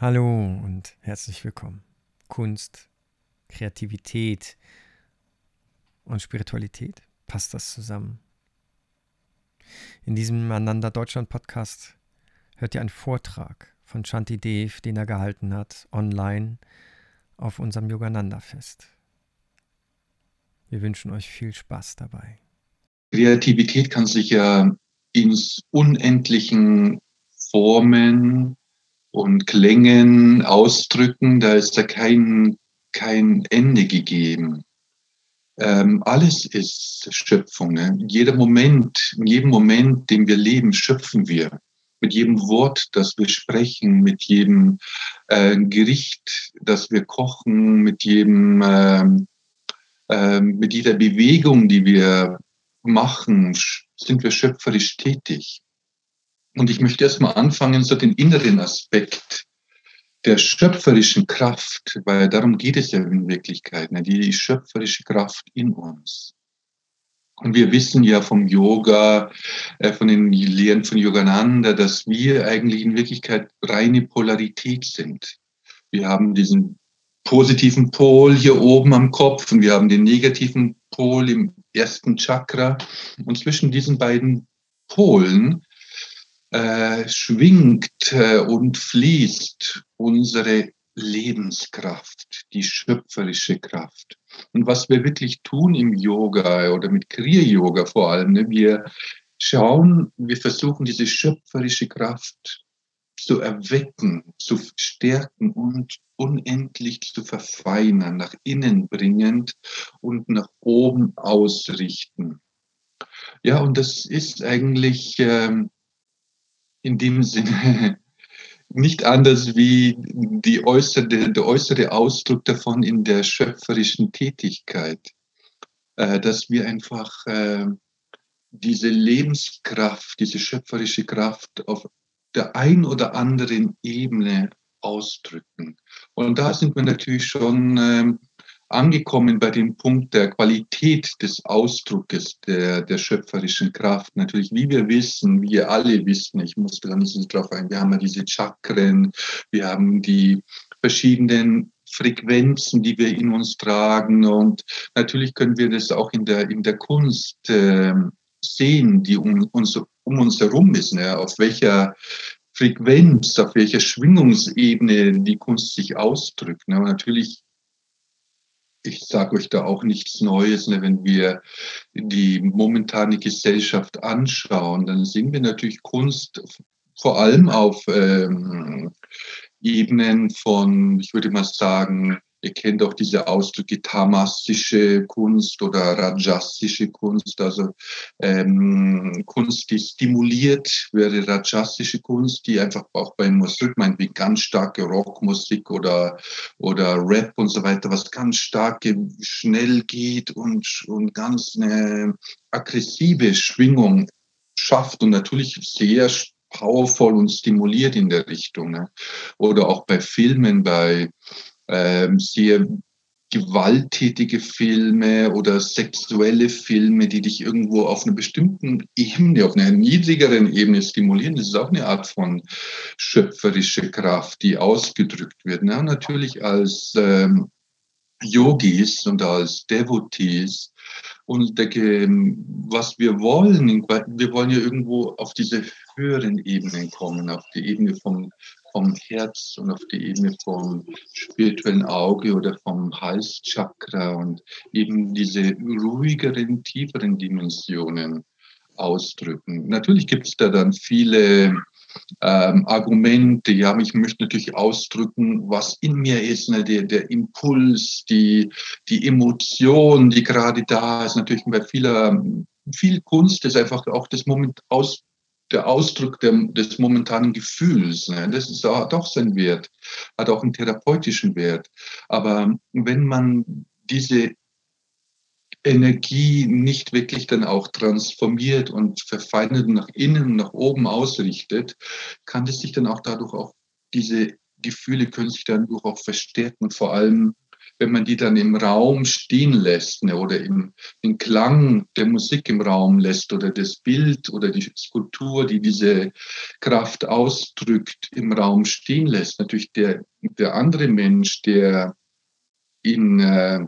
Hallo und herzlich willkommen. Kunst, Kreativität und Spiritualität, passt das zusammen? In diesem Ananda Deutschland Podcast hört ihr einen Vortrag von Shanti Dev, den er gehalten hat, online auf unserem Yogananda Fest. Wir wünschen euch viel Spaß dabei. Kreativität kann sich ja ins Unendlichen formen, und Klängen, Ausdrücken, da ist da kein, kein Ende gegeben. Ähm, alles ist Schöpfung. Ne? Jeder Moment, in jedem Moment, den wir leben, schöpfen wir. Mit jedem Wort, das wir sprechen, mit jedem äh, Gericht, das wir kochen, mit jedem, äh, äh, mit jeder Bewegung, die wir machen, sind wir schöpferisch tätig. Und ich möchte erstmal anfangen, so den inneren Aspekt der schöpferischen Kraft, weil darum geht es ja in Wirklichkeit, ne? die schöpferische Kraft in uns. Und wir wissen ja vom Yoga, äh, von den Lehren von Yogananda, dass wir eigentlich in Wirklichkeit reine Polarität sind. Wir haben diesen positiven Pol hier oben am Kopf und wir haben den negativen Pol im ersten Chakra. Und zwischen diesen beiden Polen äh, schwingt äh, und fließt unsere Lebenskraft, die schöpferische Kraft. Und was wir wirklich tun im Yoga oder mit Kriya-Yoga vor allem, ne, wir schauen, wir versuchen diese schöpferische Kraft zu erwecken, zu stärken und unendlich zu verfeinern, nach innen bringend und nach oben ausrichten. Ja, und das ist eigentlich ähm, in dem Sinne nicht anders wie die äußere, der äußere Ausdruck davon in der schöpferischen Tätigkeit, äh, dass wir einfach äh, diese Lebenskraft, diese schöpferische Kraft auf der ein oder anderen Ebene ausdrücken. Und da sind wir natürlich schon ähm, angekommen bei dem Punkt der Qualität des Ausdruckes der, der schöpferischen Kraft. Natürlich, wie wir wissen, wie wir alle wissen, ich muss da nicht drauf ein, wir haben ja diese Chakren, wir haben die verschiedenen Frequenzen, die wir in uns tragen und natürlich können wir das auch in der, in der Kunst äh, sehen, die um uns, um uns herum ist, ne? auf welcher Frequenz, auf welcher Schwingungsebene die Kunst sich ausdrückt. Ne? Natürlich ich sage euch da auch nichts Neues, ne? wenn wir die momentane Gesellschaft anschauen, dann sehen wir natürlich Kunst vor allem auf ähm, Ebenen von, ich würde mal sagen, Ihr kennt auch diese Ausdrücke tamasische Kunst oder rajasische Kunst, also ähm, Kunst, die stimuliert, wäre rajasische Kunst, die einfach auch bei Musik, meinetwegen ganz starke Rockmusik oder, oder Rap und so weiter, was ganz stark schnell geht und, und ganz eine aggressive Schwingung schafft und natürlich sehr powerful und stimuliert in der Richtung. Ne? Oder auch bei Filmen, bei ähm, sehr gewalttätige Filme oder sexuelle Filme, die dich irgendwo auf einer bestimmten Ebene, auf einer niedrigeren Ebene stimulieren. Das ist auch eine Art von schöpferische Kraft, die ausgedrückt wird. Na, natürlich als ähm, Yogis und als Devotees. Und denke, was wir wollen, wir wollen ja irgendwo auf diese höheren Ebenen kommen, auf die Ebene vom vom Herz und auf die Ebene vom spirituellen Auge oder vom Halschakra und eben diese ruhigeren, tieferen Dimensionen ausdrücken. Natürlich gibt es da dann viele ähm, Argumente. Ja, ich möchte natürlich ausdrücken, was in mir ist, ne, der, der Impuls, die, die Emotion, die gerade da ist. Natürlich bei vieler, viel Kunst ist einfach auch das Moment aus, der Ausdruck der, des momentanen Gefühls. Ne? Das ist, hat auch seinen Wert, hat auch einen therapeutischen Wert. Aber wenn man diese Energie nicht wirklich dann auch transformiert und verfeinert nach innen, nach oben ausrichtet, kann es sich dann auch dadurch auch, diese Gefühle können sich dann auch verstärken. Und vor allem wenn man die dann im Raum stehen lässt ne, oder im, den Klang der Musik im Raum lässt oder das Bild oder die Skulptur, die diese Kraft ausdrückt, im Raum stehen lässt, natürlich der, der andere Mensch, der in äh,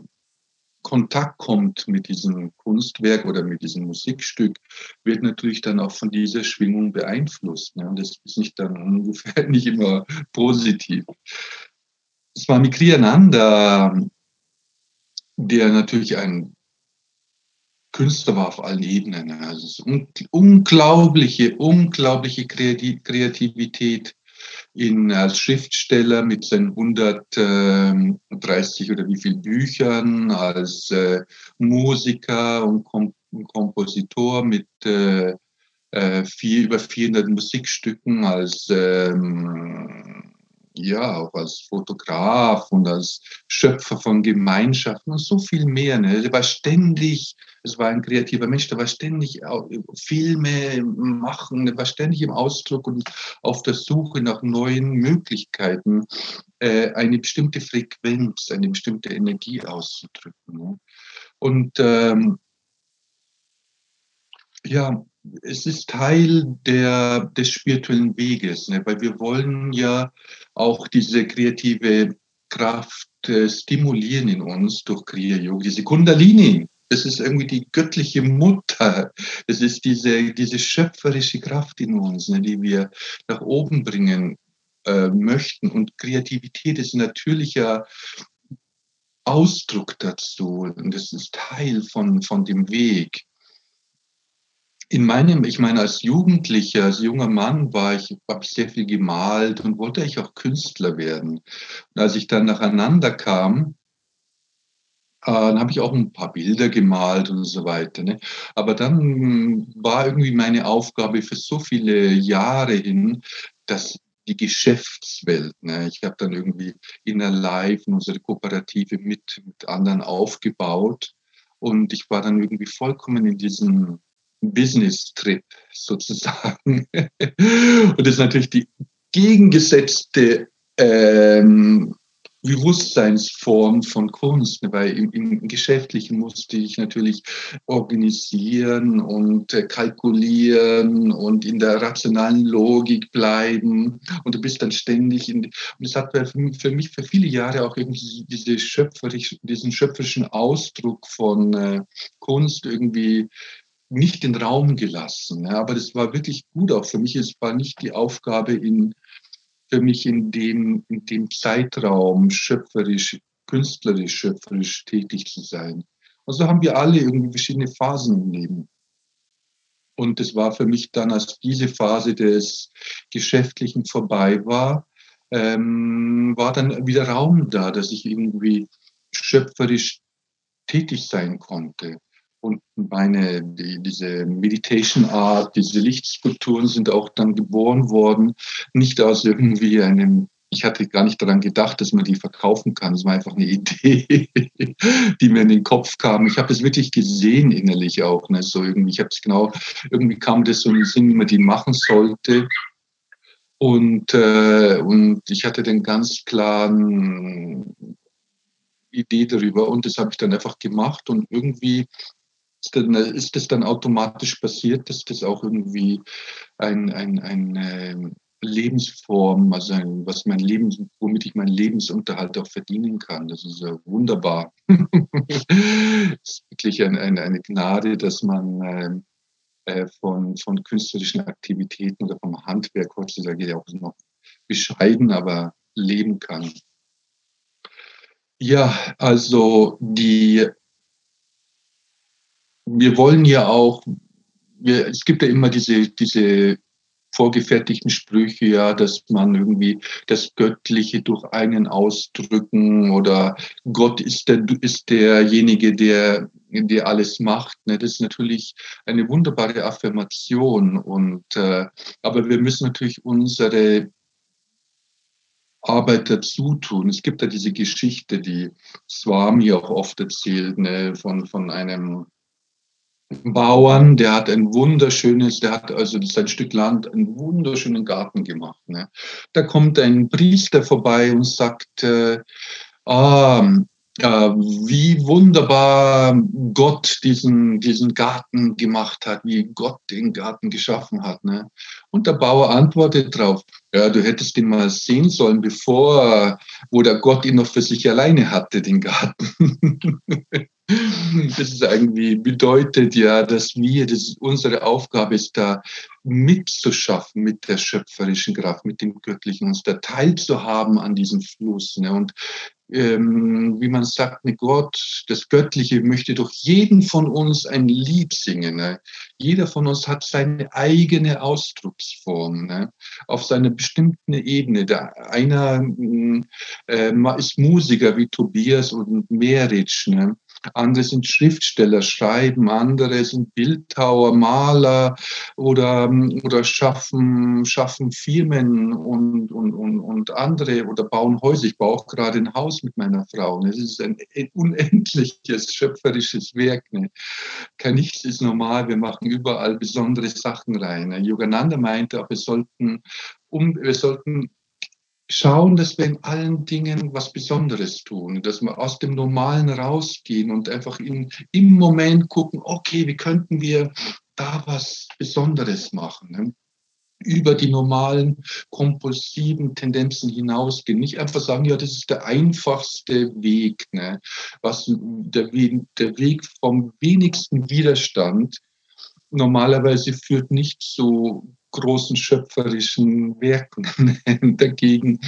Kontakt kommt mit diesem Kunstwerk oder mit diesem Musikstück, wird natürlich dann auch von dieser Schwingung beeinflusst. Ne? Und das ist nicht dann ungefähr nicht immer positiv. Swami Kriyananda, der natürlich ein Künstler war auf allen Ebenen. Ne? Also es unglaubliche, unglaubliche Kreativität ihn als Schriftsteller mit seinen 130 oder wie viel Büchern, als äh, Musiker und, Kom Kompositor mit äh, äh, vier, über 400 Musikstücken, als ähm, ja, auch als Fotograf und als Schöpfer von Gemeinschaften und so viel mehr. Ne? Er war ständig es war ein kreativer Mensch, der war ständig Filme machen, der war ständig im Ausdruck und auf der Suche nach neuen Möglichkeiten, äh, eine bestimmte Frequenz, eine bestimmte Energie auszudrücken. Ne? Und ähm, ja, es ist Teil der, des spirituellen Weges, ne? weil wir wollen ja auch diese kreative Kraft äh, stimulieren in uns durch Kriya Yoga, diese Kundalini, das ist irgendwie die göttliche Mutter. Das ist diese, diese schöpferische Kraft in uns, ne, die wir nach oben bringen äh, möchten. Und Kreativität ist ein natürlicher Ausdruck dazu. Und das ist Teil von, von dem Weg. In meinem, ich meine, als Jugendlicher, als junger Mann war ich, habe sehr viel gemalt und wollte ich auch Künstler werden. Und als ich dann nacheinander kam, äh, dann habe ich auch ein paar Bilder gemalt und so weiter. Ne? Aber dann war irgendwie meine Aufgabe für so viele Jahre hin, dass die Geschäftswelt. Ne? Ich habe dann irgendwie Inner Life, unsere Kooperative mit, mit anderen aufgebaut und ich war dann irgendwie vollkommen in diesem Business-Trip sozusagen. und das ist natürlich die gegengesetzte ähm, Bewusstseinsform von Kunst, ne, weil im, im, Geschäftlichen musste ich natürlich organisieren und äh, kalkulieren und in der rationalen Logik bleiben und du bist dann ständig in, und es hat für mich für viele Jahre auch irgendwie diese schöpferisch, diesen schöpferischen Ausdruck von äh, Kunst irgendwie nicht den Raum gelassen. Ja, aber das war wirklich gut auch für mich. Es war nicht die Aufgabe in für mich in dem, in dem Zeitraum schöpferisch, künstlerisch, schöpferisch tätig zu sein. Also haben wir alle irgendwie verschiedene Phasen im Leben. Und es war für mich dann, als diese Phase des Geschäftlichen vorbei war, ähm, war dann wieder Raum da, dass ich irgendwie schöpferisch tätig sein konnte. Und meine, die, diese Meditation Art, diese Lichtskulpturen sind auch dann geboren worden, nicht aus irgendwie einem, ich hatte gar nicht daran gedacht, dass man die verkaufen kann. Es war einfach eine Idee, die mir in den Kopf kam. Ich habe das wirklich gesehen innerlich auch. Ne? So irgendwie, ich habe es genau, irgendwie kam das so in den Sinn, wie man die machen sollte. Und, äh, und ich hatte den ganz klaren Idee darüber und das habe ich dann einfach gemacht und irgendwie ist das dann automatisch passiert, dass das auch irgendwie ein, ein, eine Lebensform, also ein, was mein Leben, womit ich meinen Lebensunterhalt auch verdienen kann. Das ist ja wunderbar. das ist wirklich ein, ein, eine Gnade, dass man ähm, äh, von, von künstlerischen Aktivitäten oder vom Handwerk heutzutage ja auch noch bescheiden, aber leben kann. Ja, also die wir wollen ja auch, wir, es gibt ja immer diese, diese vorgefertigten Sprüche, ja, dass man irgendwie das Göttliche durch einen ausdrücken oder Gott ist, der, ist derjenige, der, der alles macht. Ne? Das ist natürlich eine wunderbare Affirmation. Und, äh, aber wir müssen natürlich unsere Arbeit dazu tun. Es gibt ja diese Geschichte, die Swami auch oft erzählt, ne, von, von einem Bauern, der hat ein wunderschönes, der hat also sein Stück Land, einen wunderschönen Garten gemacht. Ne? Da kommt ein Priester vorbei und sagt, äh, ah, wie wunderbar Gott diesen, diesen Garten gemacht hat, wie Gott den Garten geschaffen hat. Ne? Und der Bauer antwortet drauf, ja, du hättest ihn mal sehen sollen, bevor, wo der Gott ihn noch für sich alleine hatte, den Garten. das ist irgendwie bedeutet ja, dass wir, das unsere Aufgabe ist da mitzuschaffen mit der schöpferischen Kraft, mit dem Göttlichen, uns da teilzuhaben an diesem Fluss. Ne? Und ähm, wie man sagt, mit Gott, das Göttliche möchte durch jeden von uns ein Lied singen. Ne? Jeder von uns hat seine eigene Ausdrucksform ne? auf seiner bestimmten Ebene. Der einer äh, ist Musiker wie Tobias und Meritsch. Ne? Andere sind Schriftsteller, schreiben, andere sind Bildhauer, Maler oder, oder schaffen, schaffen Firmen und, und, und, und andere oder bauen Häuser. Ich baue auch gerade ein Haus mit meiner Frau. Es ist ein unendliches schöpferisches Werk. Ne? Kein Nichts ist normal, wir machen überall besondere Sachen rein. Ne? Yogananda meinte, wir sollten, um, wir sollten schauen, dass wir in allen Dingen was Besonderes tun, dass wir aus dem Normalen rausgehen und einfach in, im Moment gucken, okay, wie könnten wir da was Besonderes machen? Ne? über die normalen kompulsiven Tendenzen hinausgehen. Nicht einfach sagen, ja, das ist der einfachste Weg, ne? was der, der Weg vom wenigsten Widerstand normalerweise führt nicht zu großen schöpferischen Werken dagegen,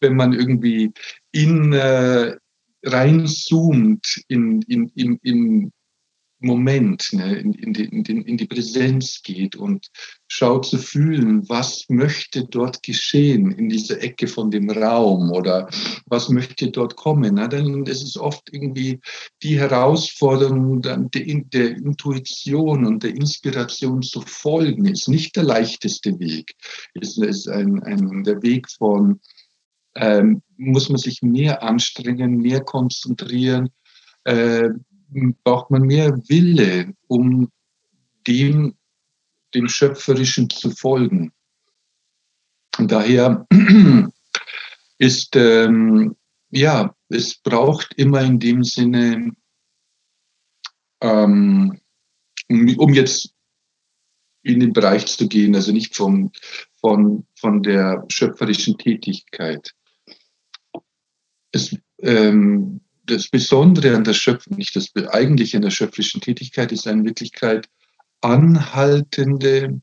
wenn man irgendwie in äh, reinzoomt in, in, in, in Moment, ne, in, in, die, in, in die Präsenz geht und schaut zu fühlen, was möchte dort geschehen in dieser Ecke von dem Raum oder was möchte dort kommen. Dann ist es oft irgendwie die Herausforderung der, der Intuition und der Inspiration zu folgen, ist nicht der leichteste Weg. Es ist ein, ein, der Weg von, ähm, muss man sich mehr anstrengen, mehr konzentrieren, äh, braucht man mehr Wille, um dem, dem Schöpferischen zu folgen. Und daher ist, ähm, ja, es braucht immer in dem Sinne, ähm, um jetzt in den Bereich zu gehen, also nicht vom, von, von der schöpferischen Tätigkeit. Es, ähm, das Besondere an der Schöpfung, nicht das Eigentliche an der schöpferischen Tätigkeit, ist in Wirklichkeit anhaltende,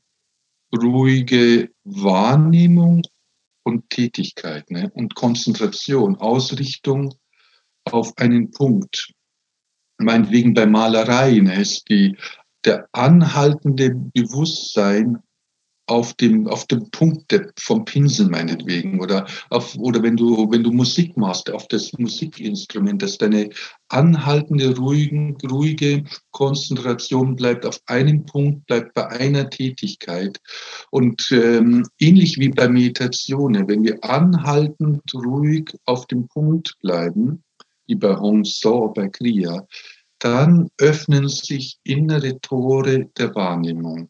ruhige Wahrnehmung und Tätigkeit ne? und Konzentration, Ausrichtung auf einen Punkt. Meinetwegen bei Malerei ne, ist die, der anhaltende Bewusstsein auf dem, auf dem Punkt vom Pinsel meinetwegen oder auf, oder wenn du, wenn du Musik machst, auf das Musikinstrument, dass deine anhaltende, ruhigen, ruhige Konzentration bleibt auf einem Punkt, bleibt bei einer Tätigkeit. Und ähm, ähnlich wie bei Meditationen, wenn wir anhaltend, ruhig auf dem Punkt bleiben, wie bei Hong So, bei Kriya, dann öffnen sich innere Tore der Wahrnehmung.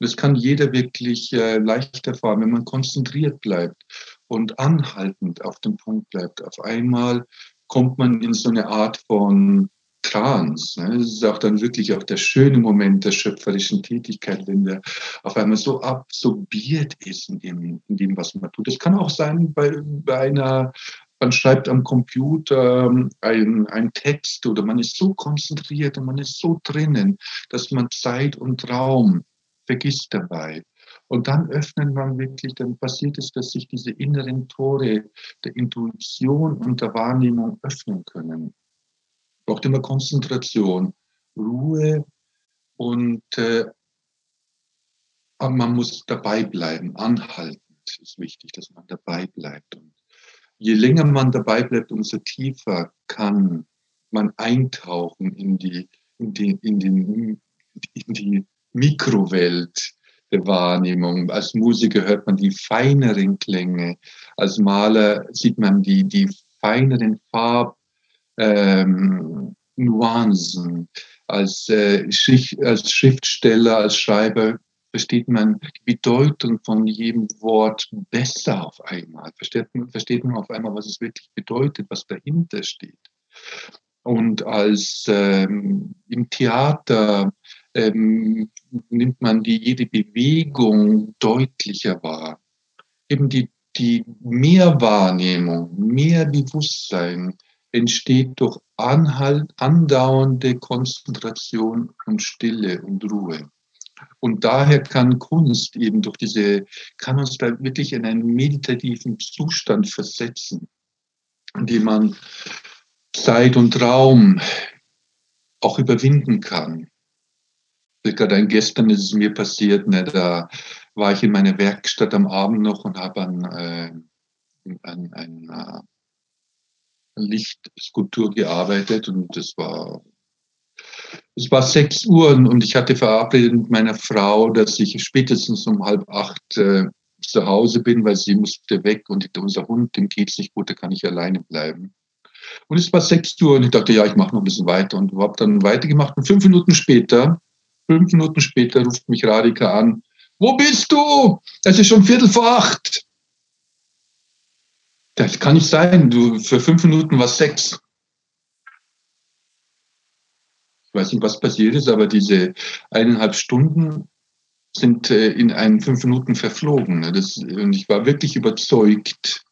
Das kann jeder wirklich äh, leicht erfahren, wenn man konzentriert bleibt und anhaltend auf dem Punkt bleibt. Auf einmal kommt man in so eine Art von Trance. Ne? Das ist auch dann wirklich auch der schöne Moment der schöpferischen Tätigkeit, wenn der auf einmal so absorbiert ist in dem, in dem was man tut. Das kann auch sein bei, bei einer man schreibt am Computer ähm, einen Text oder man ist so konzentriert und man ist so drinnen, dass man Zeit und Raum vergisst dabei. Und dann öffnet man wirklich, dann passiert es, dass sich diese inneren Tore der Intuition und der Wahrnehmung öffnen können. Braucht immer Konzentration, Ruhe und äh, man muss dabei bleiben, anhalten. Es ist wichtig, dass man dabei bleibt. Und je länger man dabei bleibt, umso tiefer kann man eintauchen in die, in die, in den, in die Mikrowelt der Wahrnehmung. Als Musiker hört man die feineren Klänge. Als Maler sieht man die, die feineren Farbnuancen. Ähm, als, äh, als Schriftsteller, als Schreiber versteht man die Bedeutung von jedem Wort besser auf einmal. Versteht versteht man auf einmal, was es wirklich bedeutet, was dahinter steht. Und als ähm, im Theater ähm, nimmt man die jede Bewegung deutlicher wahr. Eben die, die Mehrwahrnehmung, mehr Bewusstsein entsteht durch anhalt, andauernde Konzentration und Stille und Ruhe. Und daher kann Kunst eben durch diese, kann uns da wirklich in einen meditativen Zustand versetzen, in dem man Zeit und Raum auch überwinden kann. Gerade gestern ist es mir passiert, ne, da war ich in meiner Werkstatt am Abend noch und habe an, äh, an, an uh, Lichtskulptur gearbeitet und das war es war sechs Uhr und ich hatte verabredet mit meiner Frau, dass ich spätestens um halb acht äh, zu Hause bin, weil sie musste weg und unser Hund, dem geht's nicht gut, da kann ich alleine bleiben. Und es war sechs Uhr und ich dachte, ja, ich mache noch ein bisschen weiter und habe dann weitergemacht. Und fünf Minuten später, fünf Minuten später ruft mich Radika an. Wo bist du? Es ist schon Viertel vor acht. Das kann nicht sein. Du, für fünf Minuten war es sechs. Ich weiß nicht, was passiert ist, aber diese eineinhalb Stunden sind äh, in einen fünf Minuten verflogen. Ne? Das, und ich war wirklich überzeugt,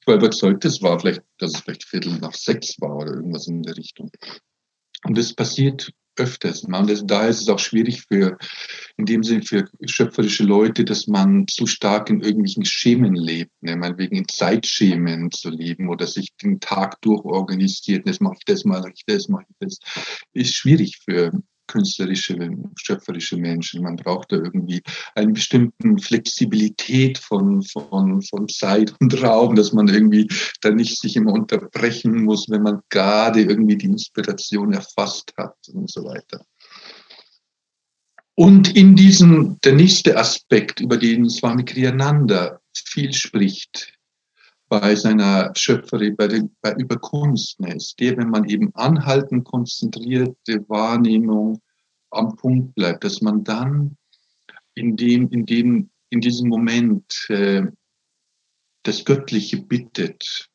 ich war überzeugt, das war vielleicht, dass es vielleicht Viertel nach sechs war oder irgendwas in der Richtung. Und das passiert öfters. Und das, daher ist es auch schwierig für, in dem Sinne für schöpferische Leute, dass man zu stark in irgendwelchen Schemen lebt, ne? meinetwegen in Zeitschemen zu leben oder sich den Tag durchorganisiert. Das mache ich das, mache ich das, mache ich das. Ist schwierig für, künstlerische, schöpferische Menschen. Man braucht da irgendwie eine bestimmte Flexibilität von, von, von Zeit und Raum, dass man irgendwie da nicht sich immer unterbrechen muss, wenn man gerade irgendwie die Inspiration erfasst hat und so weiter. Und in diesem, der nächste Aspekt, über den Swami Kriyananda viel spricht, bei seiner Schöpferin, bei, den, bei über Kunst ne, ist der, wenn man eben anhaltend konzentrierte Wahrnehmung am Punkt bleibt, dass man dann in dem, in dem, in diesem Moment äh, das Göttliche bittet,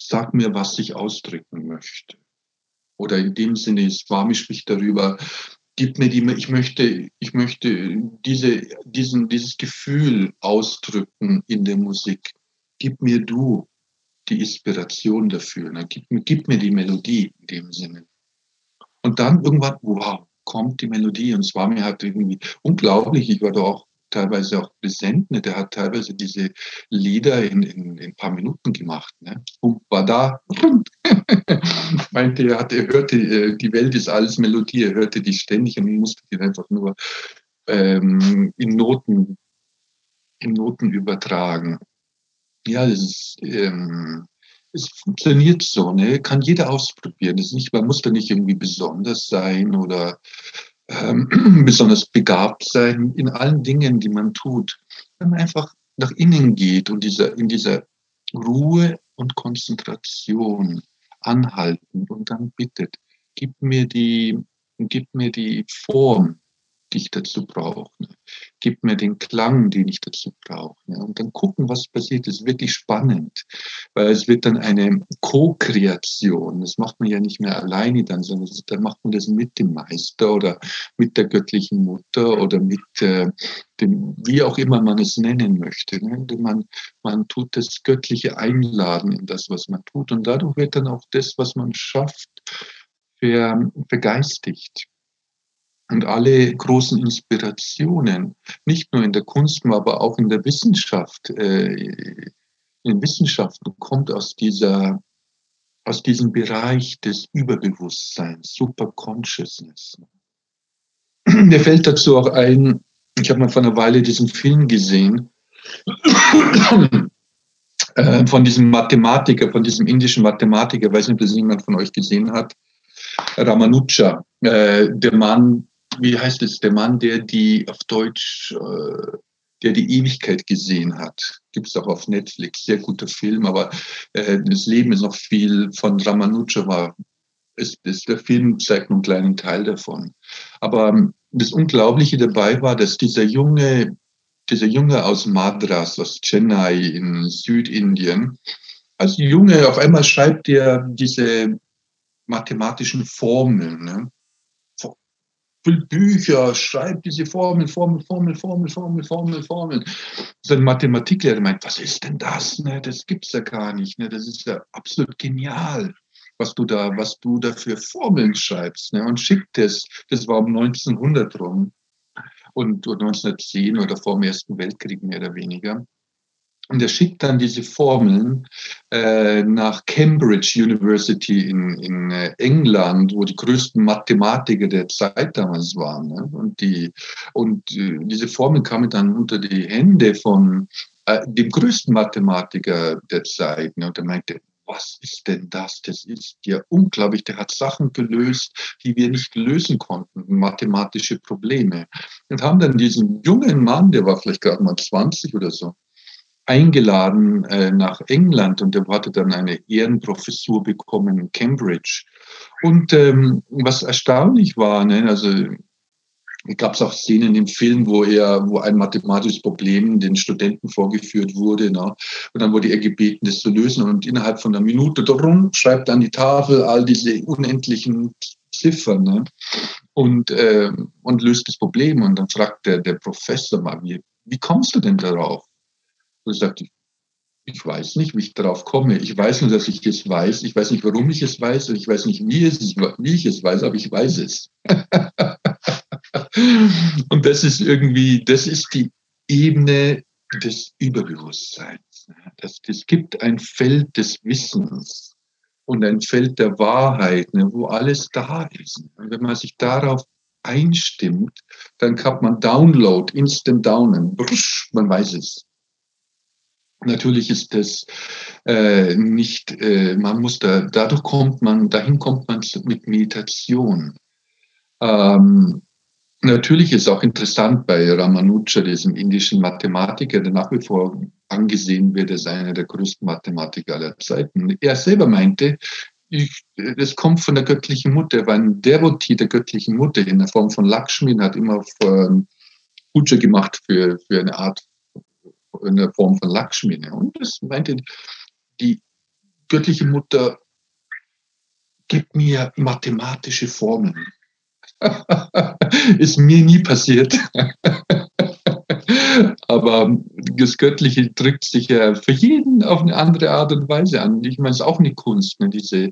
sag mir, was ich ausdrücken möchte. Oder in dem Sinne, Swami spricht darüber, gib mir die, ich möchte, ich möchte diese, diesen, dieses Gefühl ausdrücken in der Musik gib mir du die Inspiration dafür, ne? gib, gib mir die Melodie in dem Sinne. Und dann irgendwann, wow, kommt die Melodie. Und Swami hat irgendwie unglaublich, ich war da auch teilweise auch präsent, ne? der hat teilweise diese Lieder in, in, in ein paar Minuten gemacht. Ne? Und war da, meinte er, hat, er hörte, äh, die Welt ist alles Melodie, er hörte die ständig und musste die einfach nur ähm, in Noten, in Noten übertragen. Ja, das ist, ähm, es funktioniert so, ne? Kann jeder ausprobieren. Ist nicht, man muss da nicht irgendwie besonders sein oder ähm, besonders begabt sein in allen Dingen, die man tut. Wenn man einfach nach innen geht und dieser, in dieser Ruhe und Konzentration anhalten und dann bittet, gib mir die, gib mir die Form, die ich dazu brauche. Ne? Gib mir den Klang, den ich dazu brauche. Ne? Und dann gucken, was passiert. Das ist wirklich spannend, weil es wird dann eine Co-Kreation. Das macht man ja nicht mehr alleine dann, sondern dann macht man das mit dem Meister oder mit der göttlichen Mutter oder mit äh, dem, wie auch immer man es nennen möchte. Ne? Man, man tut das Göttliche einladen in das, was man tut. Und dadurch wird dann auch das, was man schafft, ver. Und alle großen Inspirationen, nicht nur in der Kunst, aber auch in der Wissenschaft, äh, in Wissenschaften kommt aus dieser, aus diesem Bereich des Überbewusstseins, Superconsciousness. Mir fällt dazu auch ein, ich habe mal vor einer Weile diesen Film gesehen, äh, von diesem Mathematiker, von diesem indischen Mathematiker, weiß nicht, ob das jemand von euch gesehen hat, Ramanuja, äh, der Mann, wie heißt es, der Mann, der die auf Deutsch, äh, der die Ewigkeit gesehen hat. Gibt es auch auf Netflix, sehr guter Film, aber äh, das Leben ist noch viel von Ramanuja war. Ist, ist, der Film zeigt nur einen kleinen Teil davon. Aber ähm, das Unglaubliche dabei war, dass dieser Junge, dieser Junge aus Madras, aus Chennai in Südindien, als Junge, auf einmal schreibt er diese mathematischen Formeln. Ne? Bücher, schreibt diese Formel, Formel, Formel, Formel, Formel, Formel, Formel. Sein Mathematiklehrer meint, was ist denn das? Ne? Das gibt's ja gar nicht. Ne? Das ist ja absolut genial, was du da, was du da für Formeln schreibst. Ne? Und schickt es. Das war um 1900 rum und 1910 oder vor dem Ersten Weltkrieg mehr oder weniger. Und er schickt dann diese Formeln äh, nach Cambridge University in, in äh, England, wo die größten Mathematiker der Zeit damals waren. Ne? Und, die, und äh, diese Formeln kamen dann unter die Hände von äh, dem größten Mathematiker der Zeit. Ne? Und er meinte, was ist denn das? Das ist ja unglaublich. Der hat Sachen gelöst, die wir nicht lösen konnten, mathematische Probleme. Und haben dann diesen jungen Mann, der war vielleicht gerade mal 20 oder so, eingeladen äh, nach England und er hatte dann eine Ehrenprofessur bekommen in Cambridge. Und ähm, was erstaunlich war, ne, also gab es auch Szenen im Film, wo er, wo ein mathematisches Problem den Studenten vorgeführt wurde, ne? und dann wurde er gebeten, das zu lösen und innerhalb von einer Minute darum schreibt an die Tafel all diese unendlichen Ziffern ne? und, äh, und löst das Problem und dann fragt der, der Professor mal, wie, wie kommst du denn darauf? Und ich sagte, ich weiß nicht, wie ich darauf komme. Ich weiß nur, dass ich es weiß. Ich weiß nicht, warum ich es weiß. Und ich weiß nicht, wie, es, wie ich es weiß, aber ich weiß es. und das ist irgendwie, das ist die Ebene des Überbewusstseins. Das, es gibt ein Feld des Wissens und ein Feld der Wahrheit, ne, wo alles da ist. Und wenn man sich darauf einstimmt, dann kann man Download, Instant Downen, man weiß es. Natürlich ist das äh, nicht, äh, man muss da, dadurch kommt man, dahin kommt man mit Meditation. Ähm, natürlich ist auch interessant bei Ramanuja, diesem indischen Mathematiker, der nach wie vor angesehen wird als einer der größten Mathematiker aller Zeiten. Er selber meinte, ich, das kommt von der göttlichen Mutter, er war ein Devotee der göttlichen Mutter in der Form von Lakshmi hat immer Puja gemacht für, für eine Art in der Form von Lakshmi. Und das meinte die göttliche Mutter, gib mir mathematische Formeln. Ist mir nie passiert. Aber das Göttliche drückt sich ja für jeden auf eine andere Art und Weise an. Ich meine, es ist auch eine Kunst. Ne? Diese,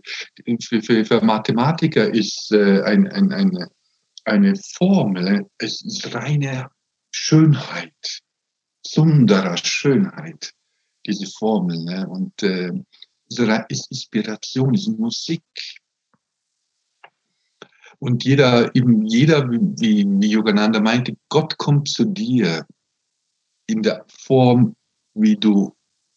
für, für, für Mathematiker ist äh, ein, ein, eine, eine Formel, es ist reine Schönheit. Sundara, Schönheit, diese Formel. Ne? Und äh, ist Inspiration, ist Musik. Und jeder, eben jeder, wie, wie Yogananda meinte, Gott kommt zu dir in der Form, wie du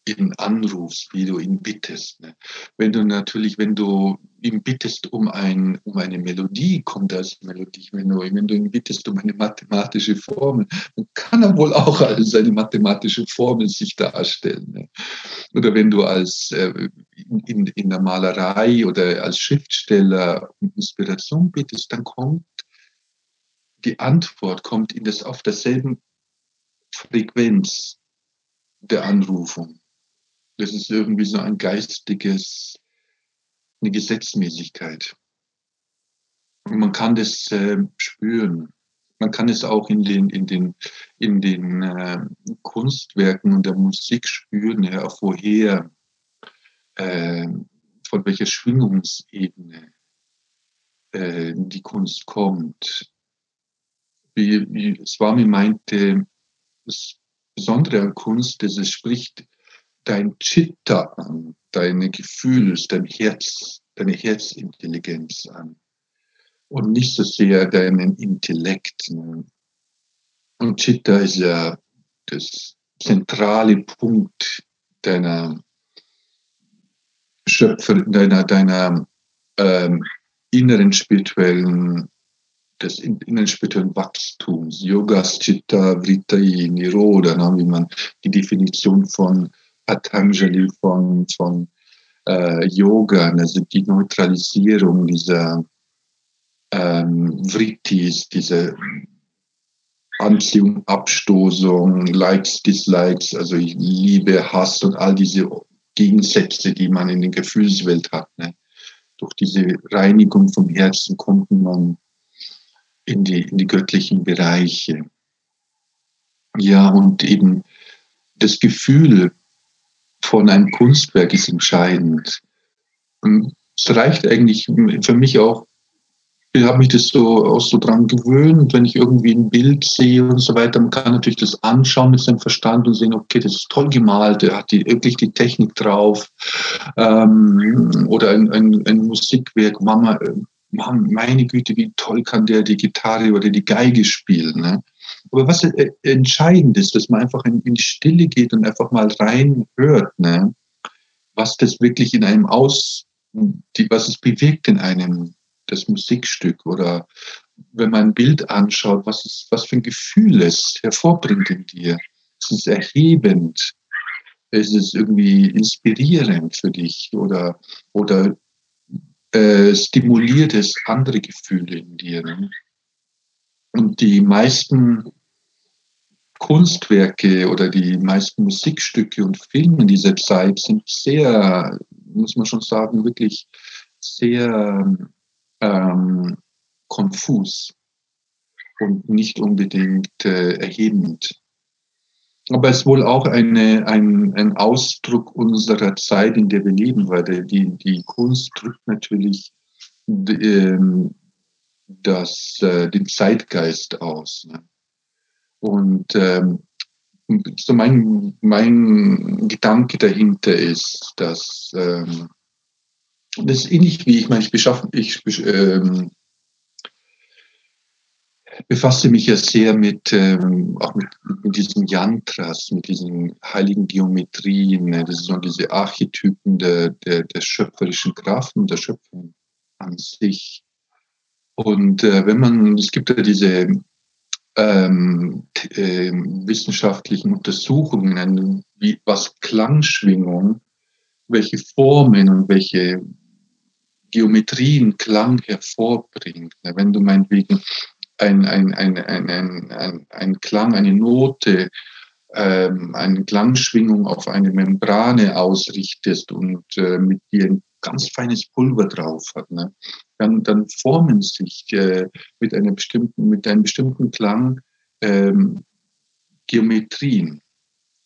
ihn anrufst, wie du ihn bittest. Ne? Wenn du natürlich, wenn du ihn bittest um, ein, um eine Melodie, kommt als Melodie. Wenn du, wenn du ihn bittest um eine mathematische Formel, dann kann er wohl auch als eine mathematische Formel sich darstellen. Ne? Oder wenn du als äh, in, in der Malerei oder als Schriftsteller um Inspiration bittest, dann kommt die Antwort kommt in das auf derselben Frequenz der Anrufung. Das ist irgendwie so ein geistiges, eine Gesetzmäßigkeit. Und man kann das äh, spüren. Man kann es auch in den, in den, in den äh, Kunstwerken und der Musik spüren, ja, woher, äh, von welcher Schwingungsebene äh, die Kunst kommt. Wie, wie Swami meinte, das Besondere an Kunst ist, es spricht dein Chitta an, deine Gefühle, dein Herz, deine Herzintelligenz an und nicht so sehr deinen Intellekt. Ne? Und Chitta ist ja das zentrale Punkt deiner Schöpfer, deiner, deiner ähm, inneren spirituellen, des inneren spirituellen Wachstums. Yogas, Chitta, Vritai, Niroda, ne? wie man die Definition von Patanjali von, von äh, Yoga, also die Neutralisierung dieser ähm, Vrittis, diese Anziehung, Abstoßung, Likes, Dislikes, also Liebe, Hass und all diese Gegensätze, die man in der Gefühlswelt hat. Ne? Durch diese Reinigung vom Herzen kommt man in die, in die göttlichen Bereiche. Ja, und eben das Gefühl von einem Kunstwerk ist entscheidend. Es reicht eigentlich für mich auch, ich habe mich das so auch so dran gewöhnt, wenn ich irgendwie ein Bild sehe und so weiter, man kann natürlich das anschauen mit seinem Verstand und sehen, okay, das ist toll gemalt, der hat die, wirklich die Technik drauf. Ähm, oder ein, ein, ein Musikwerk, Mama, meine Güte, wie toll kann der die Gitarre oder die Geige spielen. Ne? Aber was äh, entscheidend ist, dass man einfach in, in die Stille geht und einfach mal reinhört, ne? was das wirklich in einem aus, die, was es bewegt in einem, das Musikstück oder wenn man ein Bild anschaut, was, es, was für ein Gefühl es hervorbringt in dir. Es ist erhebend, es ist irgendwie inspirierend für dich oder, oder äh, stimuliert es andere Gefühle in dir. Ne? Und die meisten Kunstwerke oder die meisten Musikstücke und Filme dieser Zeit sind sehr, muss man schon sagen, wirklich sehr ähm, konfus und nicht unbedingt äh, erhebend. Aber es ist wohl auch eine, ein, ein Ausdruck unserer Zeit, in der wir leben, weil die, die Kunst drückt natürlich ähm, das, äh, den Zeitgeist aus. Ne? Und ähm, so mein, mein Gedanke dahinter ist, dass ähm, das ist ähnlich wie ich meine, ich, beschaff, ich ähm, befasse mich ja sehr mit, ähm, auch mit, mit diesen Yantras, mit diesen heiligen Geometrien. Ne? Das sind diese Archetypen der, der, der schöpferischen Kraft und der Schöpfung an sich. Und äh, wenn man, es gibt ja diese ähm, äh, wissenschaftlichen Untersuchungen, wie, was Klangschwingung, welche Formen und welche Geometrien Klang hervorbringt. Wenn du meinetwegen ein, ein, ein, ein, ein, ein, ein Klang, eine Note, ähm, eine Klangschwingung auf eine Membrane ausrichtest und äh, mit dir ganz feines Pulver drauf hat, ne? dann, dann formen sich äh, mit, einer bestimmten, mit einem bestimmten Klang ähm, Geometrien.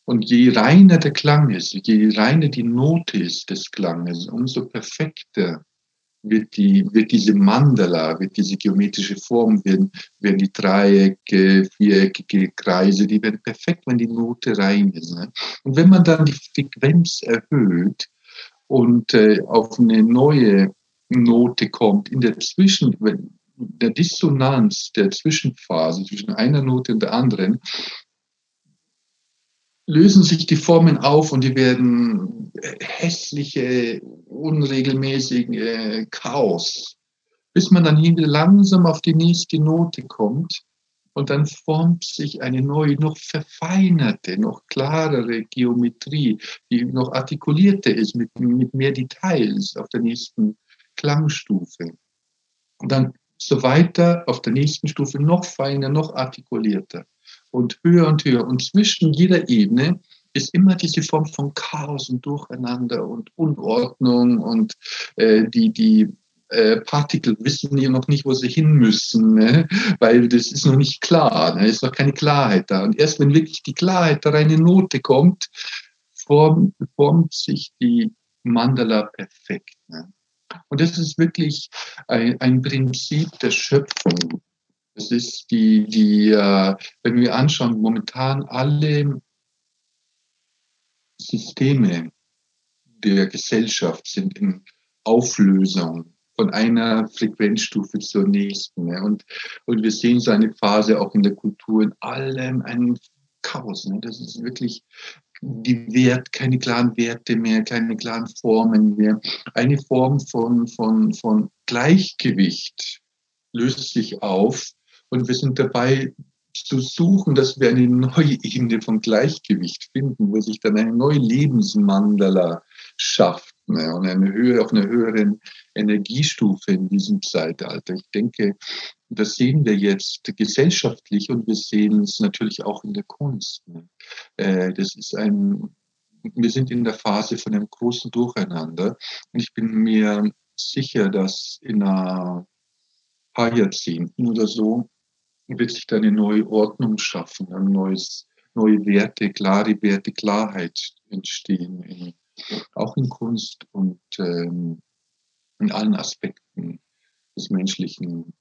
Und je reiner der Klang ist, je reiner die Note ist des Klanges, umso perfekter wird, die, wird diese Mandala, wird diese geometrische Form, werden, werden die Dreiecke, viereckige Kreise, die werden perfekt, wenn die Note rein ist. Ne? Und wenn man dann die Frequenz erhöht und äh, auf eine neue Note kommt, in der Zwischen, der Dissonanz der Zwischenphase zwischen einer Note und der anderen, lösen sich die Formen auf und die werden hässliche, unregelmäßige Chaos, bis man dann hinter langsam auf die nächste Note kommt und dann formt sich eine neue, noch verfeinerte, noch klarere Geometrie, die noch artikulierter ist, mit, mit mehr Details auf der nächsten Klangstufe. Und dann so weiter auf der nächsten Stufe noch feiner, noch artikulierter und höher und höher. Und zwischen jeder Ebene ist immer diese Form von Chaos und Durcheinander und Unordnung und äh, die, die äh, Partikel wissen ja noch nicht, wo sie hin müssen, ne? weil das ist noch nicht klar, ne? ist noch keine Klarheit da. Und erst wenn wirklich die Klarheit da rein in Note kommt, formt, formt sich die Mandala perfekt. Ne? Und das ist wirklich ein, ein Prinzip der Schöpfung. Das ist die, die äh, wenn wir anschauen, momentan alle Systeme der Gesellschaft sind in Auflösung von einer Frequenzstufe zur nächsten. Ne? Und, und wir sehen so eine Phase auch in der Kultur, in allem ein Chaos. Ne? Das ist wirklich die Wert, keine klaren Werte mehr, keine klaren Formen mehr. Eine Form von, von, von Gleichgewicht löst sich auf und wir sind dabei zu suchen, dass wir eine neue Ebene von Gleichgewicht finden, wo sich dann eine neue Lebensmandala schafft und eine Höhe, auf einer höheren Energiestufe in diesem Zeitalter. Ich denke, das sehen wir jetzt gesellschaftlich und wir sehen es natürlich auch in der Kunst. Ne. Äh, das ist ein wir sind in der Phase von einem großen Durcheinander. Und ich bin mir sicher, dass in ein paar Jahrzehnten oder so wird sich da eine neue Ordnung schaffen, ein neues, neue Werte, klare Werte, Klarheit entstehen, auch in Kunst und ähm, in allen Aspekten des menschlichen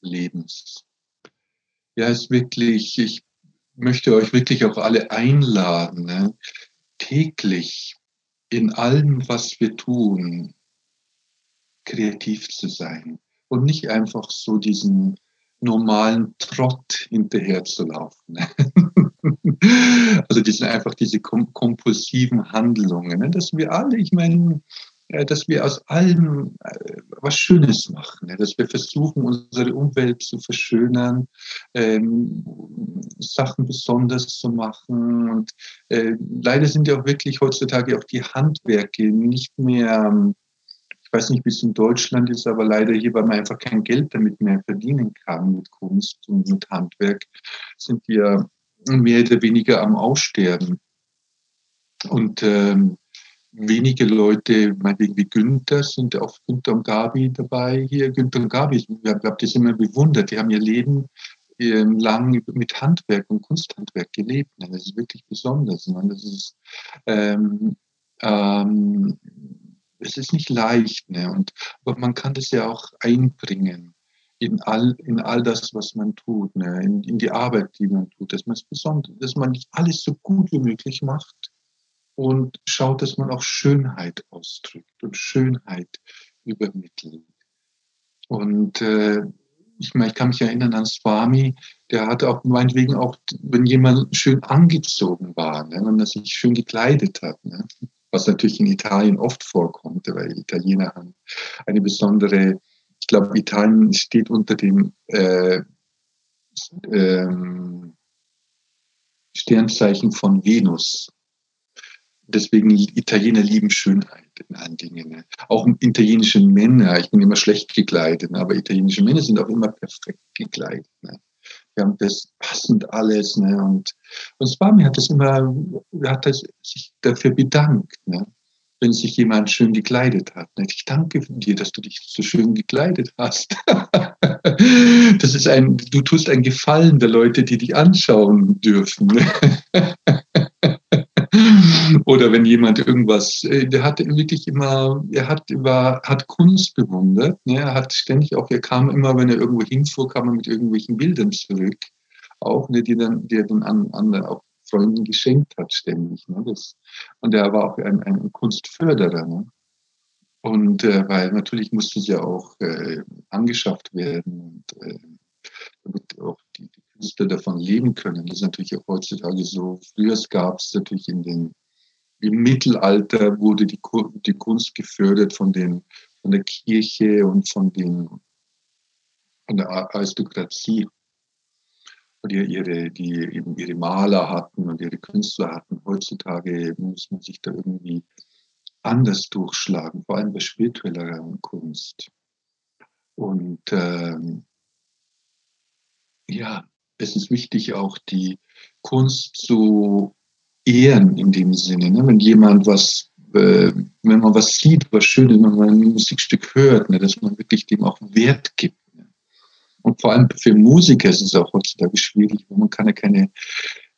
Lebens. Ja, es ist wirklich, ich möchte euch wirklich auch alle einladen, ne? täglich in allem, was wir tun, kreativ zu sein und nicht einfach so diesen normalen Trott hinterher zu laufen. Also die sind einfach diese kom kompulsiven Handlungen, ne? dass wir alle, ich meine, äh, dass wir aus allem äh, was Schönes machen, ne? dass wir versuchen, unsere Umwelt zu verschönern, ähm, Sachen besonders zu machen. Und äh, leider sind ja auch wirklich heutzutage auch die Handwerke nicht mehr, ich weiß nicht, wie es in Deutschland ist, aber leider hier, weil man einfach kein Geld damit mehr verdienen kann mit Kunst und mit Handwerk, sind ja mehr oder weniger am Aussterben. Und ähm, wenige Leute, meinetwegen wie Günther, sind auch Günther und Gabi dabei hier. Günther und Gabi, ich habe das immer bewundert. Die haben ihr Leben ähm, lang mit Handwerk und Kunsthandwerk gelebt. Das ist wirklich besonders. Das ist, ähm, ähm, es ist nicht leicht, ne? und, aber man kann das ja auch einbringen in all, in all das, was man tut, ne? in, in die Arbeit, die man tut, dass man es besonders, dass man alles so gut wie möglich macht, und schaut, dass man auch Schönheit ausdrückt und Schönheit übermittelt. Und äh, ich, meine, ich kann mich erinnern an Swami, der hatte auch meinetwegen auch, wenn jemand schön angezogen war ne, und er sich schön gekleidet hat, ne, was natürlich in Italien oft vorkommt, weil Italiener haben eine besondere, ich glaube, Italien steht unter dem äh, ähm, Sternzeichen von Venus deswegen Italiener lieben Schönheit in allen Dingen. Ne? Auch italienische Männer, ich bin immer schlecht gekleidet, ne? aber italienische Männer sind auch immer perfekt gekleidet. Ne? Die haben das passend alles. Ne? Und, und Swami hat das immer, hat das, sich dafür bedankt, ne? Wenn sich jemand schön gekleidet hat. Ich danke dir, dass du dich so schön gekleidet hast. das ist ein, du tust ein Gefallen der Leute, die dich anschauen dürfen. Oder wenn jemand irgendwas, äh, der hat wirklich immer, er hat über, hat Kunst bewundert. Ne? Er hat ständig auch, er kam immer, wenn er irgendwo hinfuhr, kam er mit irgendwelchen Bildern zurück. Auch, ne, die dann, die er dann an, an auch Freunden geschenkt hat, ständig. Ne? Das, und er war auch ein, ein Kunstförderer. Ne? Und äh, weil natürlich musste es ja auch äh, angeschafft werden und äh, damit auch die, die Künstler davon leben können. Das ist natürlich auch heutzutage so. Früher gab es natürlich in den im Mittelalter wurde die, die Kunst gefördert von, den, von der Kirche und von, den, von der Aristokratie, die ihre, die eben ihre Maler hatten und ihre Künstler hatten. Heutzutage muss man sich da irgendwie anders durchschlagen, vor allem bei spiritueller Kunst. Und ähm, ja, es ist wichtig, auch die Kunst zu ehren in dem Sinne. Ne? Wenn jemand was, äh, wenn man was sieht, was Schönes, wenn man ein Musikstück hört, ne? dass man wirklich dem auch Wert gibt. Und vor allem für Musiker ist es auch heutzutage schwierig, weil man kann ja keine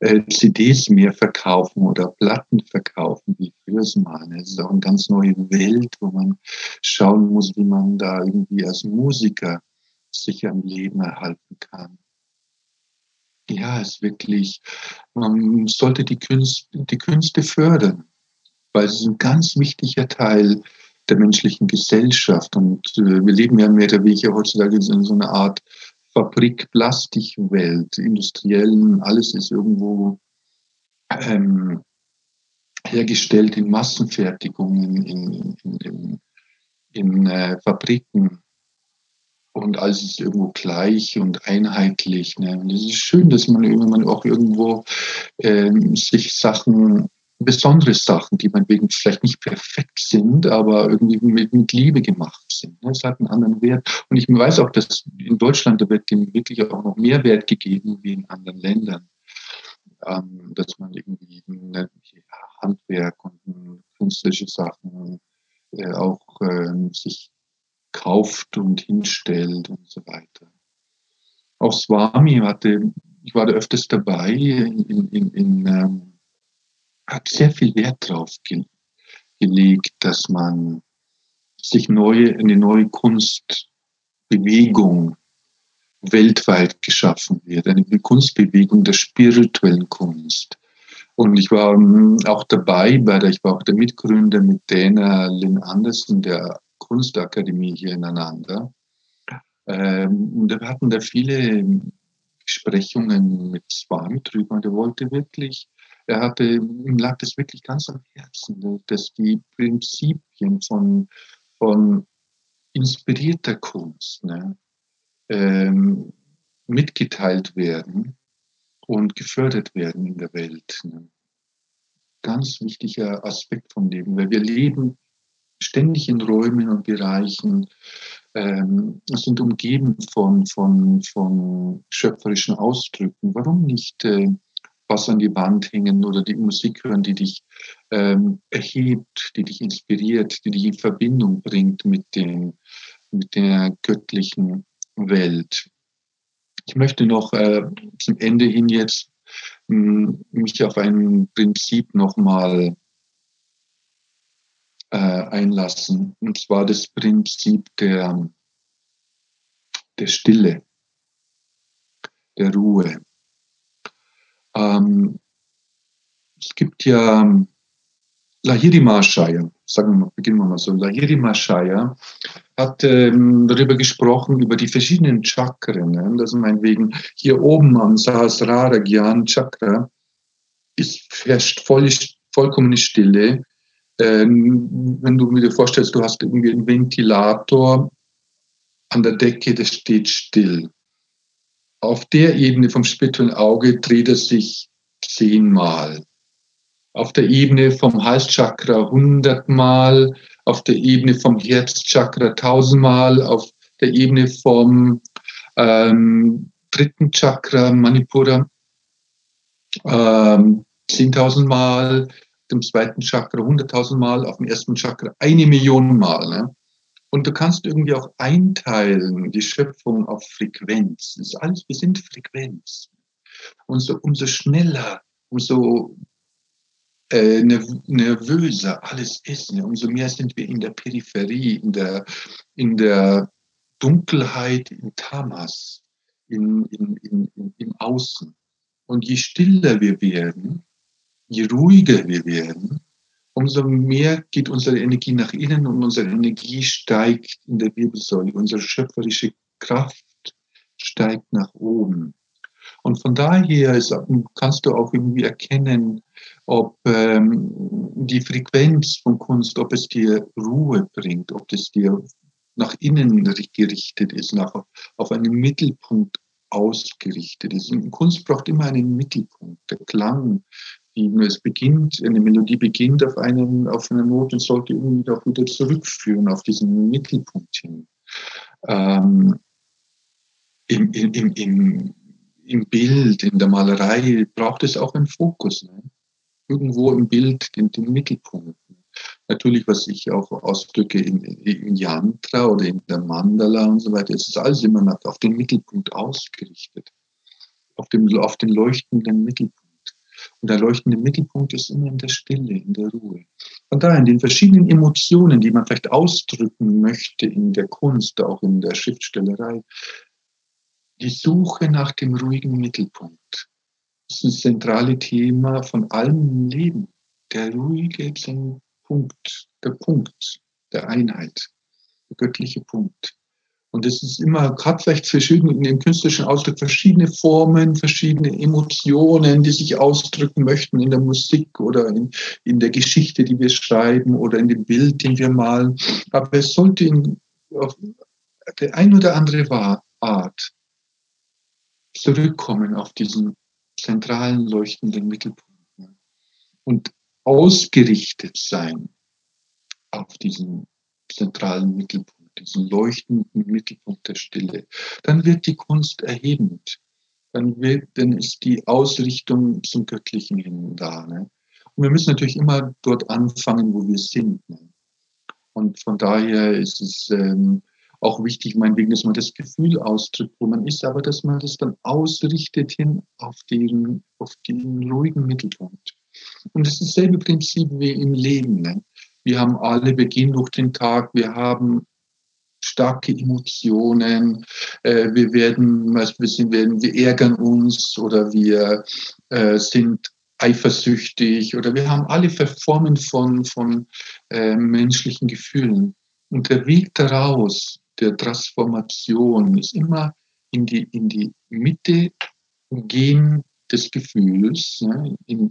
äh, CDs mehr verkaufen oder Platten verkaufen, wie früher mal. Ne? Es ist auch eine ganz neue Welt, wo man schauen muss, wie man da irgendwie als Musiker sich am Leben erhalten kann ja, ist wirklich, man sollte die Künste, die Künste fördern, weil es ist ein ganz wichtiger Teil der menschlichen Gesellschaft. Und äh, wir leben ja mehr oder weniger heutzutage in so einer Art Fabrik-Plastikwelt, industriellen, alles ist irgendwo ähm, hergestellt in Massenfertigungen, in, in, in, in äh, Fabriken und alles ist irgendwo gleich und einheitlich. Ne? Und es ist schön, dass man, man auch irgendwo ähm, sich Sachen, besondere Sachen, die man wegen vielleicht nicht perfekt sind, aber irgendwie mit, mit Liebe gemacht sind. Ne? Es hat einen anderen Wert. Und ich weiß auch, dass in Deutschland da wird dem wirklich auch noch mehr Wert gegeben wie in anderen Ländern. Ähm, dass man irgendwie, ne, Handwerk und künstlerische Sachen äh, auch äh, sich kauft und hinstellt und so weiter. Auch Swami hatte, ich war da öfters dabei, in, in, in, ähm, hat sehr viel Wert drauf ge gelegt, dass man sich neue, eine neue Kunstbewegung weltweit geschaffen wird, eine Kunstbewegung der spirituellen Kunst. Und ich war ähm, auch dabei bei der, ich war auch der Mitgründer mit Dana Lynn Anderson der Kunstakademie hier ineinander. Ähm, und wir hatten da viele Besprechungen mit Swami drüber und er wollte wirklich, er hatte, ihm lag das wirklich ganz am Herzen, dass die Prinzipien von, von inspirierter Kunst, ne, ähm, mitgeteilt werden und gefördert werden in der Welt. Ne? Ganz wichtiger Aspekt vom Leben, weil wir leben ständig in Räumen und Bereichen, ähm, sind umgeben von, von, von schöpferischen Ausdrücken. Warum nicht äh, was an die Wand hängen oder die Musik hören, die dich ähm, erhebt, die dich inspiriert, die dich in Verbindung bringt mit, den, mit der göttlichen Welt. Ich möchte noch äh, zum Ende hin jetzt mh, hm, mich auf ein Prinzip nochmal äh, einlassen, und zwar das Prinzip der, der Stille, der Ruhe. Ähm, es gibt ja Lahiri Mashaya, sagen wir mal, beginnen wir mal so. Lahiri Mashaya hat ähm, darüber gesprochen, über die verschiedenen Chakren. Ne? Also meinetwegen hier oben am Sahasrara Gyan Chakra ist herrscht voll, vollkommene Stille. Ähm, wenn du dir vorstellst, du hast irgendwie einen Ventilator an der Decke, der steht still. Auf der Ebene vom spirituellen Auge dreht er sich zehnmal auf der Ebene vom Halschakra hundertmal, auf der Ebene vom Herzchakra tausendmal, auf der Ebene vom ähm, dritten Chakra Manipura ähm, zehntausendmal, dem zweiten Chakra hunderttausendmal, auf dem ersten Chakra eine Million Mal. Ne? Und du kannst irgendwie auch einteilen, die Schöpfung auf Frequenz. Das ist alles, wir sind Frequenz. Und so, umso schneller, umso äh, nervöser alles ist, ne? umso mehr sind wir in der Peripherie, in der, in der Dunkelheit, im Tamas, in, in, in, im Außen. Und je stiller wir werden, je ruhiger wir werden, umso mehr geht unsere Energie nach innen und unsere Energie steigt in der Wirbelsäule. Unsere schöpferische Kraft steigt nach oben. Und von daher ist, kannst du auch irgendwie erkennen, ob ähm, die Frequenz von Kunst, ob es dir Ruhe bringt, ob es dir nach innen gerichtet ist, nach, auf einen Mittelpunkt ausgerichtet ist. Und Kunst braucht immer einen Mittelpunkt. Der Klang, es beginnt, eine Melodie beginnt auf, einen, auf einer Note und sollte irgendwie auch wieder zurückführen auf diesen Mittelpunkt hin. Ähm, im, im, im, Im Bild, in der Malerei braucht es auch einen Fokus. Ne? irgendwo im Bild den, den Mittelpunkt. Natürlich, was ich auch ausdrücke in, in Yantra oder in der Mandala und so weiter, es ist alles immer auf den Mittelpunkt ausgerichtet. Auf, dem, auf den leuchtenden Mittelpunkt. Und der leuchtende Mittelpunkt ist immer in der Stille, in der Ruhe. Von daher, in den verschiedenen Emotionen, die man vielleicht ausdrücken möchte in der Kunst, auch in der Schriftstellerei, die Suche nach dem ruhigen Mittelpunkt ist das zentrale Thema von allem Leben. Der ruhige Punkt, der Punkt der Einheit, der göttliche Punkt. Und es ist immer, hat vielleicht verschiedene, in dem künstlerischen Ausdruck verschiedene Formen, verschiedene Emotionen, die sich ausdrücken möchten in der Musik oder in, in der Geschichte, die wir schreiben oder in dem Bild, den wir malen. Aber es sollte in, auf der ein oder andere Art zurückkommen auf diesen zentralen leuchtenden Mittelpunkten und ausgerichtet sein auf diesen zentralen Mittelpunkt, diesen leuchtenden Mittelpunkt der Stille, dann wird die Kunst erhebend. Dann, wird, dann ist die Ausrichtung zum Göttlichen hin da. Ne? Und wir müssen natürlich immer dort anfangen, wo wir sind. Ne? Und von daher ist es ähm, auch wichtig, meinetwegen, dass man das Gefühl ausdrückt, wo man ist, aber dass man das dann ausrichtet hin auf den, auf den ruhigen Mittelpunkt. Und das ist dasselbe Prinzip wie im Leben. Ne? Wir haben alle, gehen durch den Tag, wir haben starke Emotionen, äh, wir werden, wir sind, wir ärgern uns oder wir äh, sind eifersüchtig oder wir haben alle Formen von, von äh, menschlichen Gefühlen. Und der Weg daraus, der Transformation, ist immer in die, in die Mitte gehen des Gefühls ne, in,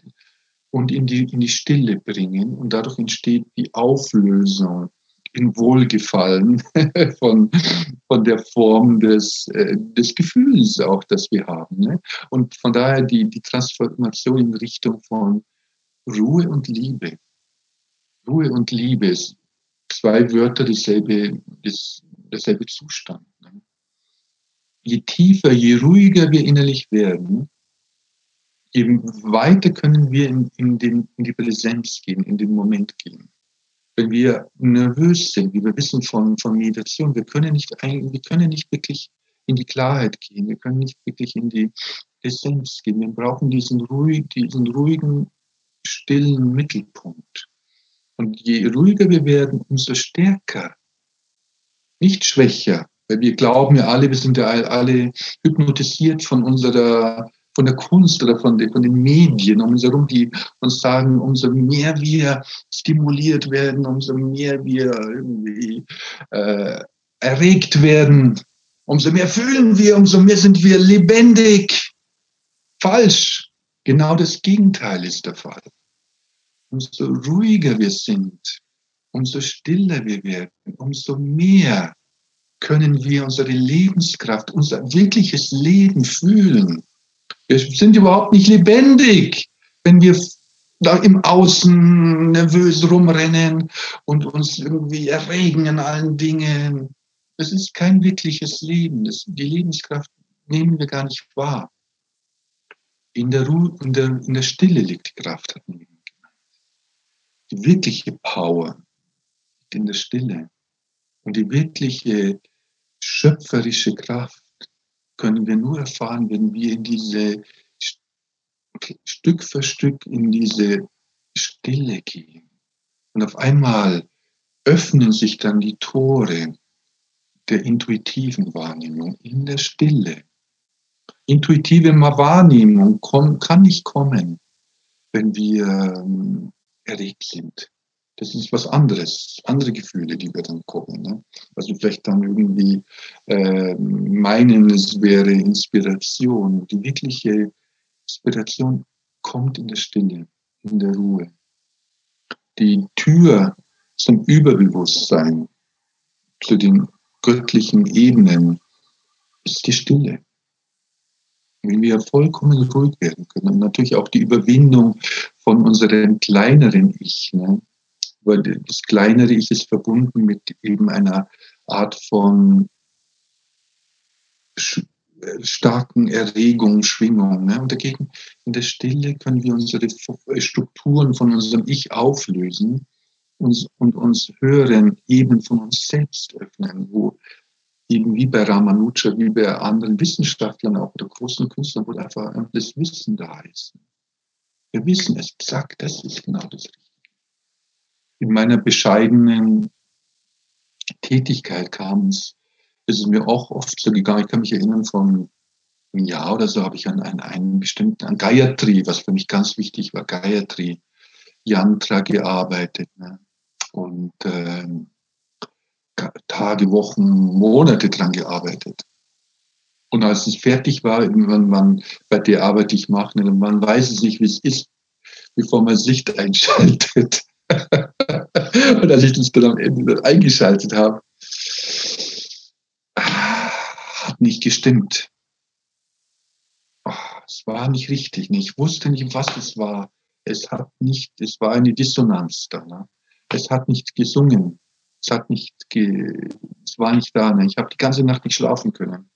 und in die, in die Stille bringen. Und dadurch entsteht die Auflösung in Wohlgefallen von, von der Form des, äh, des Gefühls auch, das wir haben. Ne? Und von daher die, die Transformation in Richtung von Ruhe und Liebe. Ruhe und Liebe zwei Wörter dasselbe, das, dasselbe Zustand. Ne? Je tiefer, je ruhiger wir innerlich werden, je weiter können wir in, in, den, in die Präsenz gehen, in den Moment gehen wenn wir nervös sind, wie wir wissen von, von Meditation, wir können, nicht, wir können nicht wirklich in die Klarheit gehen, wir können nicht wirklich in die Essenz gehen. Wir brauchen diesen, ruhig, diesen ruhigen, stillen Mittelpunkt. Und je ruhiger wir werden, umso stärker, nicht schwächer, weil wir glauben ja alle, wir sind ja alle hypnotisiert von unserer von der Kunst oder von, den, von den Medien um uns herum, die uns sagen, umso mehr wir stimuliert werden, umso mehr wir irgendwie äh, erregt werden, umso mehr fühlen wir, umso mehr sind wir lebendig. Falsch. Genau das Gegenteil ist der Fall. Umso ruhiger wir sind, umso stiller wir werden, umso mehr können wir unsere Lebenskraft, unser wirkliches Leben fühlen. Wir sind überhaupt nicht lebendig, wenn wir da im Außen nervös rumrennen und uns irgendwie erregen in allen Dingen. Das ist kein wirkliches Leben. Das, die Lebenskraft nehmen wir gar nicht wahr. In der, Ruhe, in der, in der Stille liegt die Kraft. Die wirkliche Power liegt in der Stille. Und die wirkliche schöpferische Kraft können wir nur erfahren, wenn wir in diese Stück für Stück in diese Stille gehen. Und auf einmal öffnen sich dann die Tore der intuitiven Wahrnehmung in der Stille. Intuitive Wahrnehmung kann nicht kommen, wenn wir ähm, erregt sind das ist was anderes, andere Gefühle, die wir dann kommen. Ne? Also vielleicht dann irgendwie äh, meinen, es wäre Inspiration. Die wirkliche Inspiration kommt in der Stille, in der Ruhe. Die Tür zum Überbewusstsein, zu den göttlichen Ebenen, ist die Stille. Wenn wir vollkommen ruhig werden können und natürlich auch die Überwindung von unserem kleineren Ich, ne? Weil das kleinere Ich ist verbunden mit eben einer Art von starken Erregung, Schwingung. Ne? Und dagegen in der Stille können wir unsere Strukturen von unserem Ich auflösen und, und uns höheren Ebenen von uns selbst öffnen, wo eben wie bei Ramanuja, wie bei anderen Wissenschaftlern, auch oder großen Künstlern, wo einfach das Wissen da ist. Wir wissen es, sagt, das ist genau das Richtige in meiner bescheidenen Tätigkeit kam es, ist es mir auch oft so gegangen. Ich kann mich erinnern, von einem Jahr oder so habe ich an, an einen bestimmten, an Gayatri, was für mich ganz wichtig war, Gayatri, Yantra gearbeitet. Ne? Und äh, Tage, Wochen, Monate dran gearbeitet. Und als es fertig war, irgendwann man bei der Arbeit, die ich mache, ne, man weiß es nicht, wie es ist, bevor man Sicht einschaltet. und als ich das dann am Ende eingeschaltet habe, hat nicht gestimmt. Oh, es war nicht richtig. Ich wusste nicht, was es war. Es hat nicht, es war eine Dissonanz da. Ne? Es hat nicht gesungen. Es hat nicht, ge, es war nicht da. Ne? Ich habe die ganze Nacht nicht schlafen können.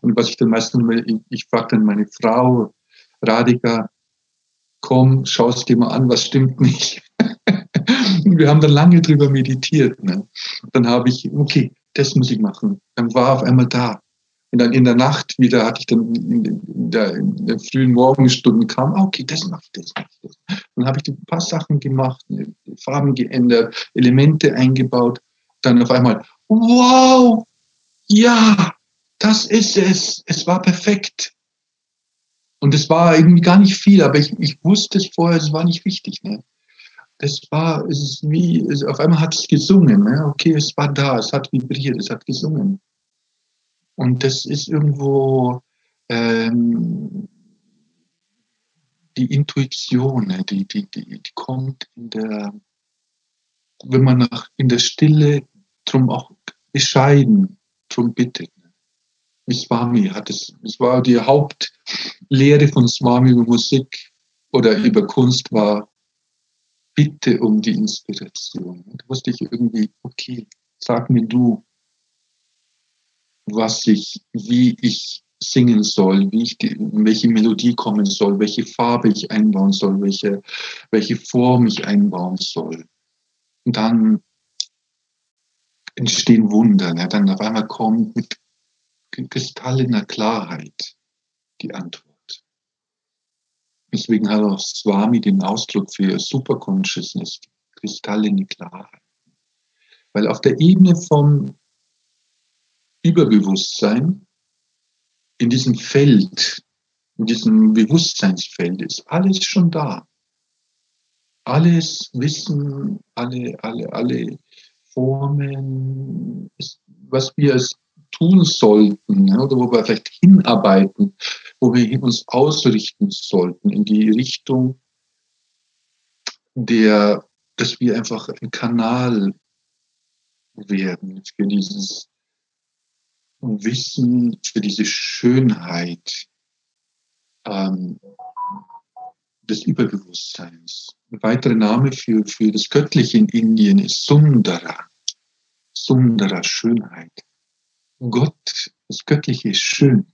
Und was ich dann meistens, ich, ich fragte dann meine Frau, Radika, komm, schau es dir mal an, was stimmt nicht. Wir haben dann lange drüber meditiert. Ne? Dann habe ich, okay, das muss ich machen. Dann war auf einmal da. Und dann in der Nacht wieder hatte ich dann in der, in der frühen Morgenstunden kam, ah, okay, das mache ich, das mache ich. Das. Dann habe ich ein paar Sachen gemacht, ne, Farben geändert, Elemente eingebaut. Dann auf einmal, wow, ja, das ist es. Es war perfekt. Und es war irgendwie gar nicht viel, aber ich, ich wusste es vorher, es war nicht wichtig. Ne? Das war, es ist wie, es, auf einmal hat es gesungen. Ne? Okay, es war da, es hat vibriert, es hat gesungen. Und das ist irgendwo ähm, die Intuition, ne? die, die, die, die kommt in der, wenn man nach, in der Stille drum auch bescheiden drum bittet. Swami hat es, es war die Hauptlehre von Swami über Musik oder über Kunst war Bitte um die Inspiration. Da wusste ich irgendwie, okay, sag mir du, was ich, wie ich singen soll, wie ich die, welche Melodie kommen soll, welche Farbe ich einbauen soll, welche, welche Form ich einbauen soll. Und dann entstehen Wunder. Ne? Dann auf einmal kommt mit kristalliner Klarheit die Antwort. Deswegen hat auch Swami den Ausdruck für Superconsciousness, kristalline Klarheit. Weil auf der Ebene vom Überbewusstsein, in diesem Feld, in diesem Bewusstseinsfeld ist alles schon da. Alles Wissen, alle, alle, alle Formen, was wir tun sollten ne, oder wo wir vielleicht hinarbeiten, wo wir uns ausrichten sollten in die Richtung der, dass wir einfach ein Kanal werden für dieses Wissen, für diese Schönheit ähm, des Überbewusstseins. Ein weiterer Name für, für das Göttliche in Indien ist Sundara. Sundara, Schönheit. Gott, das Göttliche ist schön.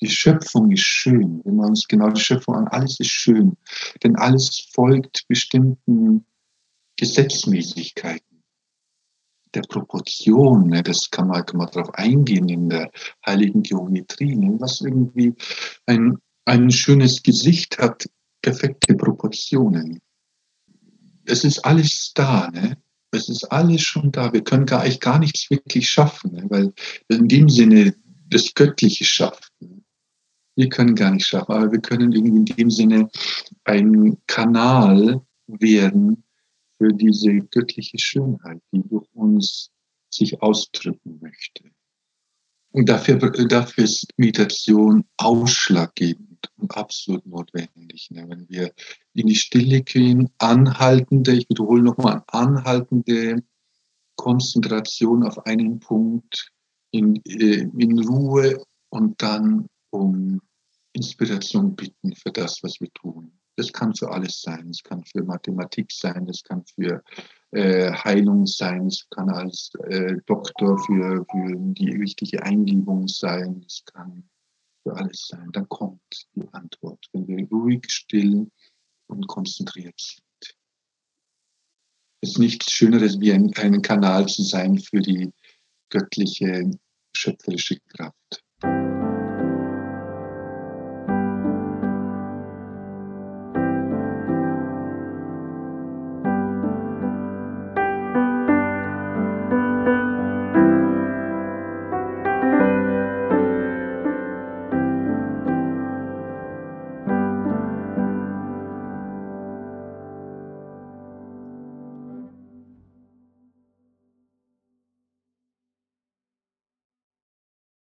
Die Schöpfung ist schön. Wenn wir uns genau die Schöpfung an, alles ist schön. Denn alles folgt bestimmten Gesetzmäßigkeiten. Der Proportion, ne, das kann man, kann man darauf eingehen in der heiligen Geometrie. Ne, was irgendwie ein, ein schönes Gesicht hat, perfekte Proportionen. Es ist alles da. Ne? Es ist alles schon da. Wir können gar, eigentlich gar nichts wirklich schaffen, ne? weil in dem Sinne das Göttliche schafft. Wir können gar nicht schaffen, aber wir können irgendwie in dem Sinne ein Kanal werden für diese göttliche Schönheit, die durch uns sich ausdrücken möchte. Und dafür, dafür ist Meditation ausschlaggebend und absolut notwendig. Ne? Wenn wir in die Stille gehen, anhaltende, ich wiederhole nochmal, anhaltende Konzentration auf einen Punkt in, äh, in Ruhe und dann um Inspiration bitten für das, was wir tun. Das kann für alles sein. Es kann für Mathematik sein, das kann für äh, Heilung sein, es kann als äh, Doktor für, für die richtige Eingebung sein, es kann für alles sein. Dann kommt die Antwort, wenn wir ruhig, still und konzentriert sind. Es ist nichts Schöneres, wie ein, ein Kanal zu sein für die göttliche, schöpferische Kraft.